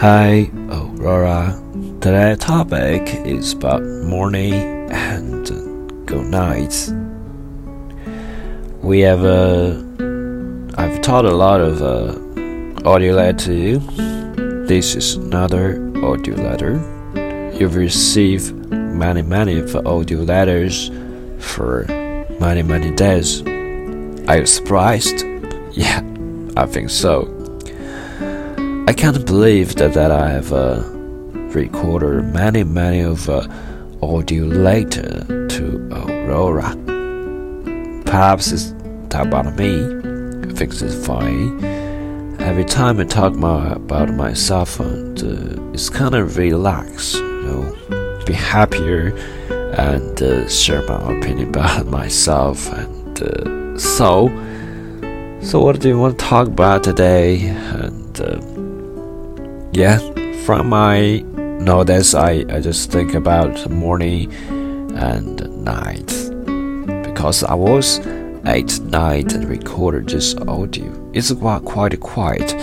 Hi, Aurora. Today's topic is about morning and good nights. We have uh, I've taught a lot of uh, audio letter to you. This is another audio letter. You've received many, many audio letters for many, many days. Are you surprised? Yeah, I think so. I can't believe that, that I have uh, recorded many, many of uh, audio later to Aurora. Perhaps it's about me. I think it's fine. Every time I talk my, about myself, and uh, it's kind of relaxed, you know, be happier and uh, share my opinion about myself. And uh, so, so what do you want to talk about today? And uh, yeah, from my nowadays, I, I just think about morning and night because I was at night and recorded this audio. It's quite quite quiet,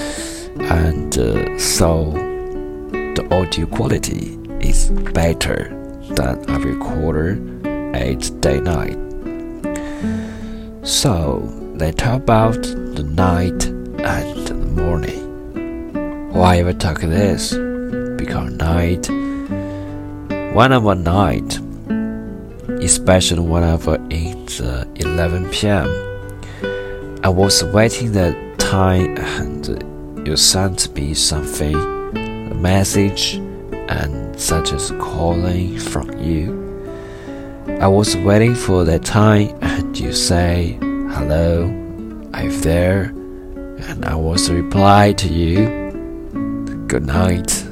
and uh, so the audio quality is better than I recorded at day night. So let's talk about the night and the morning. Why ever talk this? Because night, whenever night, especially whenever it's uh, 11 p.m., I was waiting the time and you sent me something, a message, and such as calling from you. I was waiting for that time and you say, Hello, I'm there, and I was reply to you good night.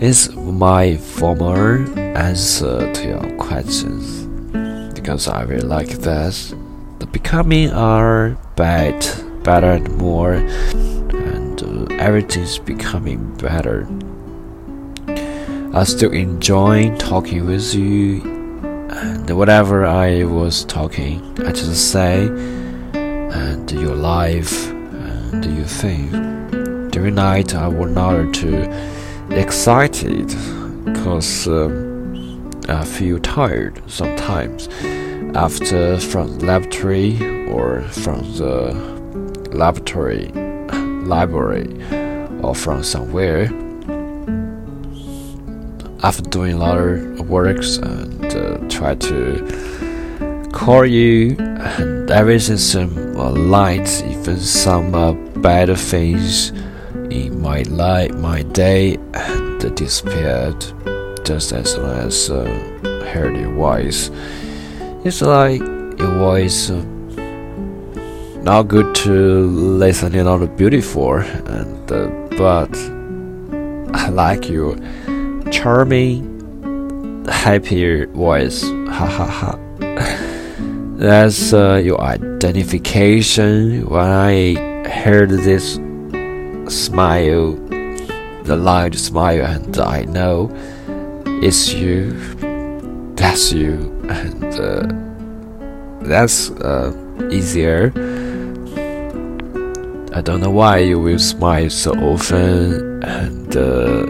Is my former answer to your questions. Because I really like that. The becoming are bad, better and more, and uh, everything's becoming better. I still enjoy talking with you, and whatever I was talking, I just say, and your life, and your think during night I was not too excited because um, I feel tired sometimes. After from laboratory or from the laboratory library or from somewhere after doing a lot of works and uh, try to call you and everything seems uh, light even some uh, bad things in my life, my day had disappeared just as soon as uh, heard your voice. It's like your voice uh, not good to listen in on beautiful, and uh, but I like your charming, happy voice. Ha ha ha. That's uh, your identification. When I heard this smile, the light smile, and I know it's you. That's you, and uh, that's uh, easier. I don't know why you will smile so often, and uh,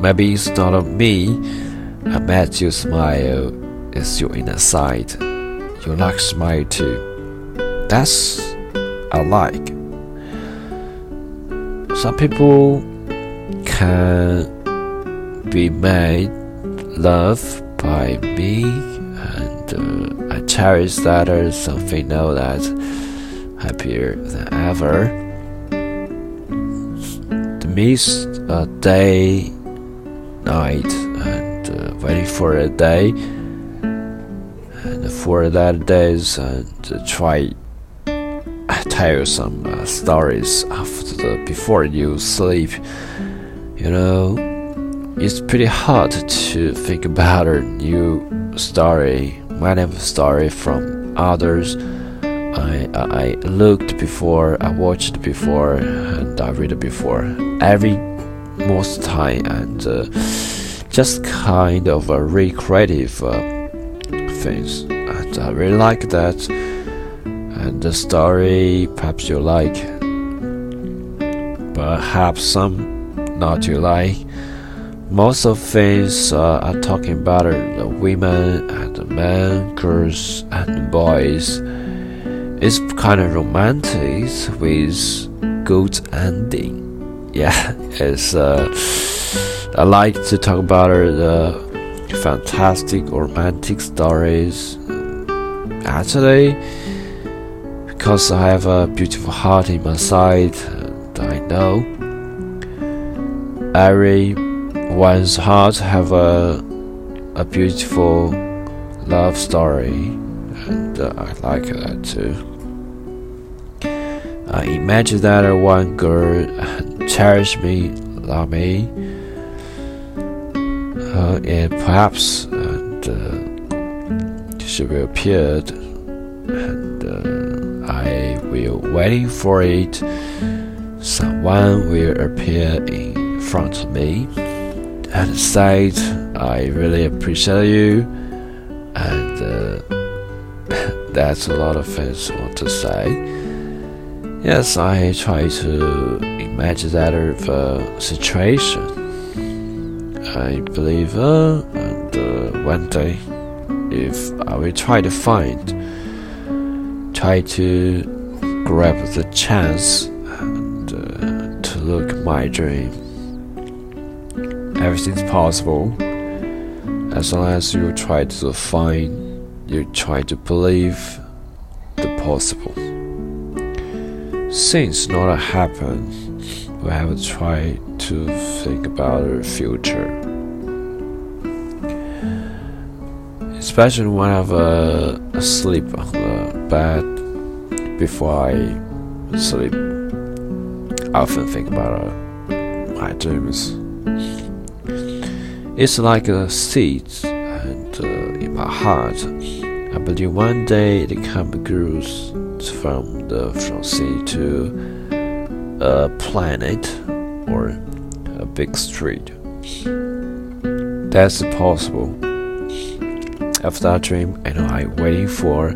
maybe it's not of me. I met you smile. It's your inner side. You like smile too. That's I like. Some people can be made love by me, and uh, I cherish that as something know that happier than ever. The miss a day, night, and uh, waiting for a day, and for that days, and uh, try tell some uh, stories after the, before you sleep. You know, it's pretty hard to think about a new story, many of story from others. I I looked before, I watched before, and I read before. Every most time and uh, just kind of a really creative uh, things, and I really like that the story perhaps you like, perhaps some not you like. Most of things uh, are talking about the women and the men, girls and boys. It's kind of romantic with good ending. Yeah, it's. Uh, I like to talk about the fantastic romantic stories. Actually, because I have a beautiful heart in my side, and I know everyone's heart have a a beautiful love story, and uh, I like that too. I imagine that one girl cherish me, love me, uh, and perhaps and uh, she will appear, and uh, Will waiting for it. Someone will appear in front of me and say, "I really appreciate you," and uh, that's a lot of things want to say. Yes, I try to imagine that of a situation. I believe uh, and uh, one day if I will try to find try to grab the chance and uh, to look my dream. Everything's possible. As long as you try to find you try to believe the possible. Since not happen we have to try to think about the future. Especially when I have uh, asleep on the bed before I sleep. I often think about uh, my dreams. It's like a seed and uh, in my heart. I believe one day it can grow from the from seed to a planet or a big street. That's possible. After that dream, I know I waiting for,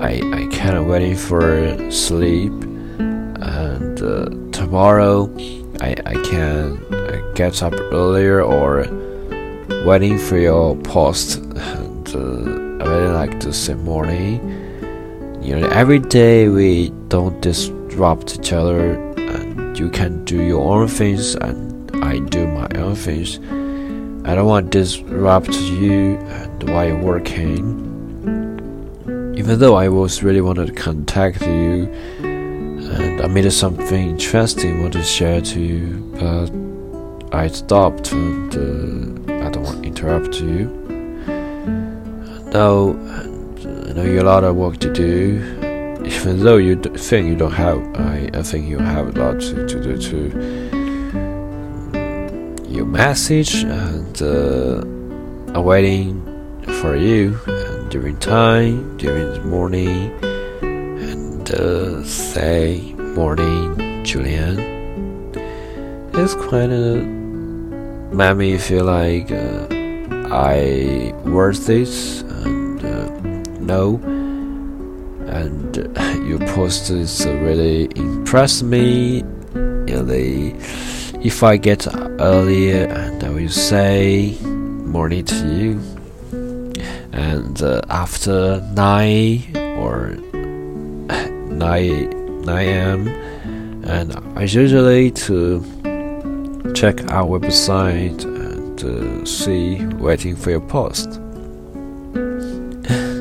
I I waiting for sleep, and uh, tomorrow I I can uh, get up earlier or waiting for your post. And uh, I really like to say morning. You know, every day we don't disrupt each other and you can do your own things and I do my own things. I don't want to disrupt you and while you're working. Even though I was really wanted to contact you and I made something interesting want to share to you, but I stopped and uh, I don't want to interrupt you. Now, I know you a lot of work to do. Even though you think you don't have, I, I think you have a lot to, to do to your message and uh, I'm waiting for you during time, during the morning, and uh, say morning, Julian. It's quite a made me feel like uh, I worth this and uh, no and your post is really impress me. Really, if I get earlier, and I will say morning to you, and uh, after nine or nine nine a.m. and I usually to check our website and uh, see waiting for your post.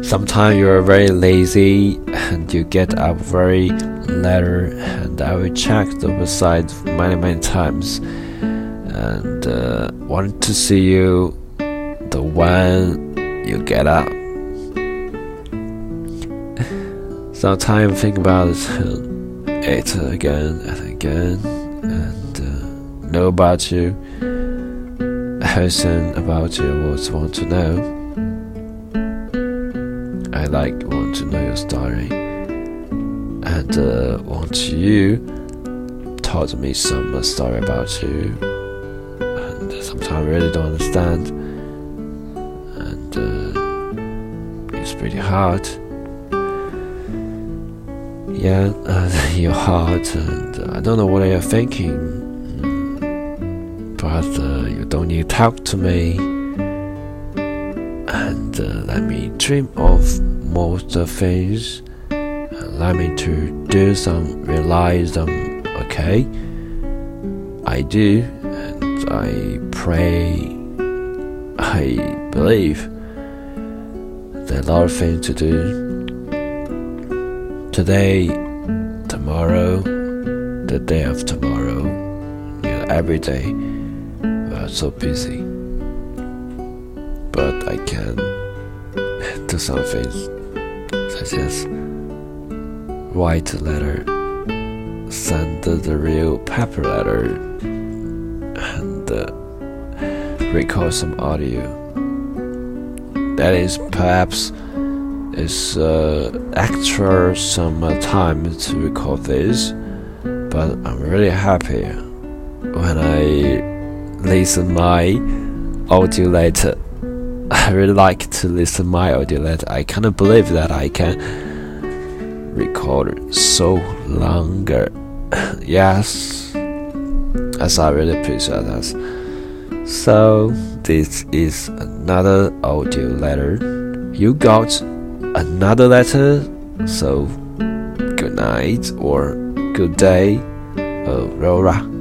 Sometimes you're very lazy and you get up very later, and I will check the website many, many times and uh, want to see you the one you get up. Sometimes think about it. Again and again. And uh, know about you, listen about you, what want to know. I like want to know your story. And uh, want you taught me some story about you. And sometimes I really don't understand. and uh, it's pretty hard yeah uh, your heart and uh, I don't know what you're thinking but uh, you don't need to talk to me. And uh, let me dream of most things. Let me to do some, realize them. Okay, I do, and I pray. I believe a lot of things to do today, tomorrow, the day of tomorrow. You know, every day we are so busy. But I can do some things such as write a letter, send the real paper letter, and uh, record some audio. That is perhaps is uh, extra some uh, time to record this, but I'm really happy when I listen my audio later. I really like to listen my audio later. I cannot believe that I can record so longer. yes, as I really appreciate that. So this is another audio letter you got another letter. So, good night or good day, Aurora.